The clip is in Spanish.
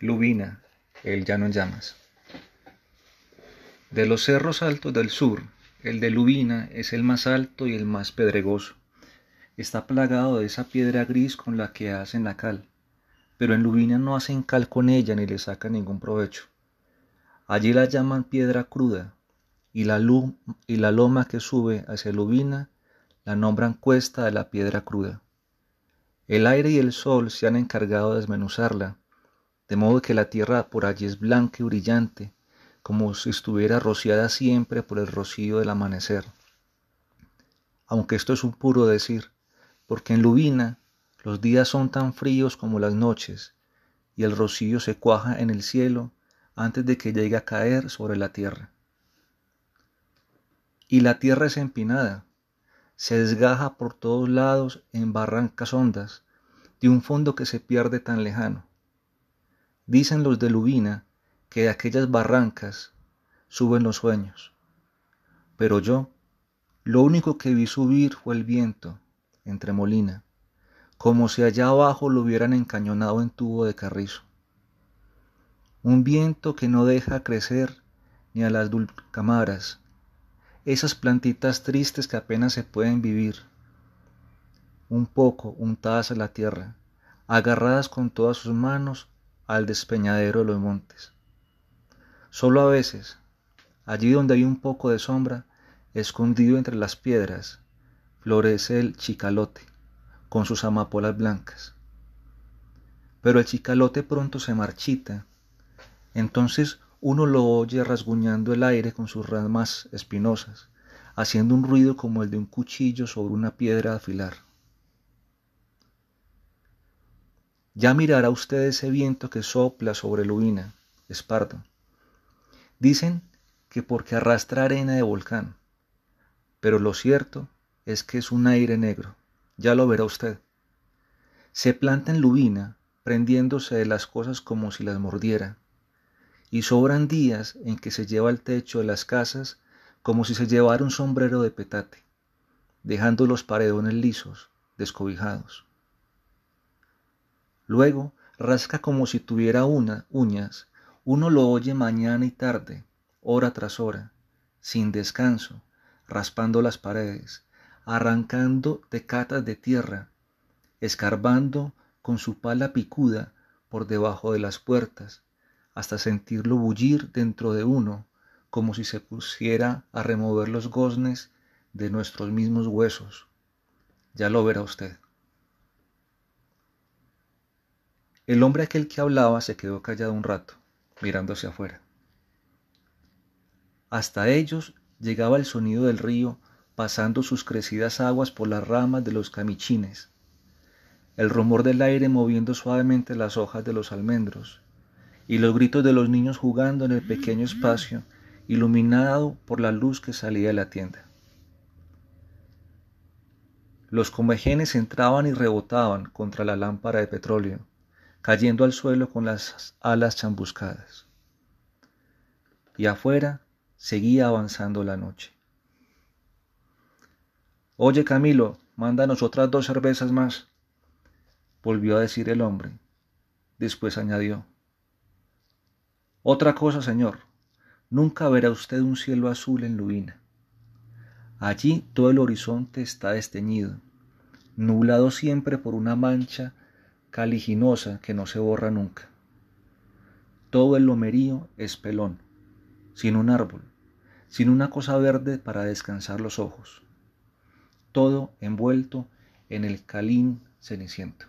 Lubina, el llano en llamas. De los cerros altos del sur, el de Lubina es el más alto y el más pedregoso. Está plagado de esa piedra gris con la que hacen la cal, pero en Lubina no hacen cal con ella ni le sacan ningún provecho. Allí la llaman piedra cruda, y la, y la loma que sube hacia Lubina la nombran cuesta de la piedra cruda. El aire y el sol se han encargado de desmenuzarla de modo que la tierra por allí es blanca y brillante, como si estuviera rociada siempre por el rocío del amanecer. Aunque esto es un puro decir, porque en Lubina los días son tan fríos como las noches, y el rocío se cuaja en el cielo antes de que llegue a caer sobre la tierra. Y la tierra es empinada, se desgaja por todos lados en barrancas hondas, de un fondo que se pierde tan lejano. Dicen los de Lubina que de aquellas barrancas suben los sueños. Pero yo, lo único que vi subir fue el viento, entre molina, como si allá abajo lo hubieran encañonado en tubo de carrizo. Un viento que no deja crecer ni a las dulcamaras, esas plantitas tristes que apenas se pueden vivir, un poco untadas a la tierra, agarradas con todas sus manos al despeñadero de los montes. Solo a veces, allí donde hay un poco de sombra, escondido entre las piedras, florece el chicalote, con sus amapolas blancas. Pero el chicalote pronto se marchita, entonces uno lo oye rasguñando el aire con sus ramas espinosas, haciendo un ruido como el de un cuchillo sobre una piedra afilar. Ya mirará usted ese viento que sopla sobre Lubina, Esparto. Dicen que porque arrastra arena de volcán, pero lo cierto es que es un aire negro, ya lo verá usted. Se planta en Lubina, prendiéndose de las cosas como si las mordiera, y sobran días en que se lleva el techo de las casas como si se llevara un sombrero de petate, dejando los paredones lisos, descobijados. Luego rasca como si tuviera una, uñas, uno lo oye mañana y tarde, hora tras hora, sin descanso, raspando las paredes, arrancando tecatas de tierra, escarbando con su pala picuda por debajo de las puertas, hasta sentirlo bullir dentro de uno, como si se pusiera a remover los goznes de nuestros mismos huesos. Ya lo verá usted. El hombre aquel que hablaba se quedó callado un rato, mirando hacia afuera. Hasta ellos llegaba el sonido del río pasando sus crecidas aguas por las ramas de los camichines, el rumor del aire moviendo suavemente las hojas de los almendros, y los gritos de los niños jugando en el pequeño espacio iluminado por la luz que salía de la tienda. Los comejenes entraban y rebotaban contra la lámpara de petróleo, cayendo al suelo con las alas chambuscadas. Y afuera seguía avanzando la noche. Oye, Camilo, mándanos otras dos cervezas más, volvió a decir el hombre. Después añadió, Otra cosa, señor, nunca verá usted un cielo azul en Lubina. Allí todo el horizonte está desteñido, nublado siempre por una mancha caliginosa que no se borra nunca. Todo el lomerío es pelón, sin un árbol, sin una cosa verde para descansar los ojos. Todo envuelto en el calín ceniciento.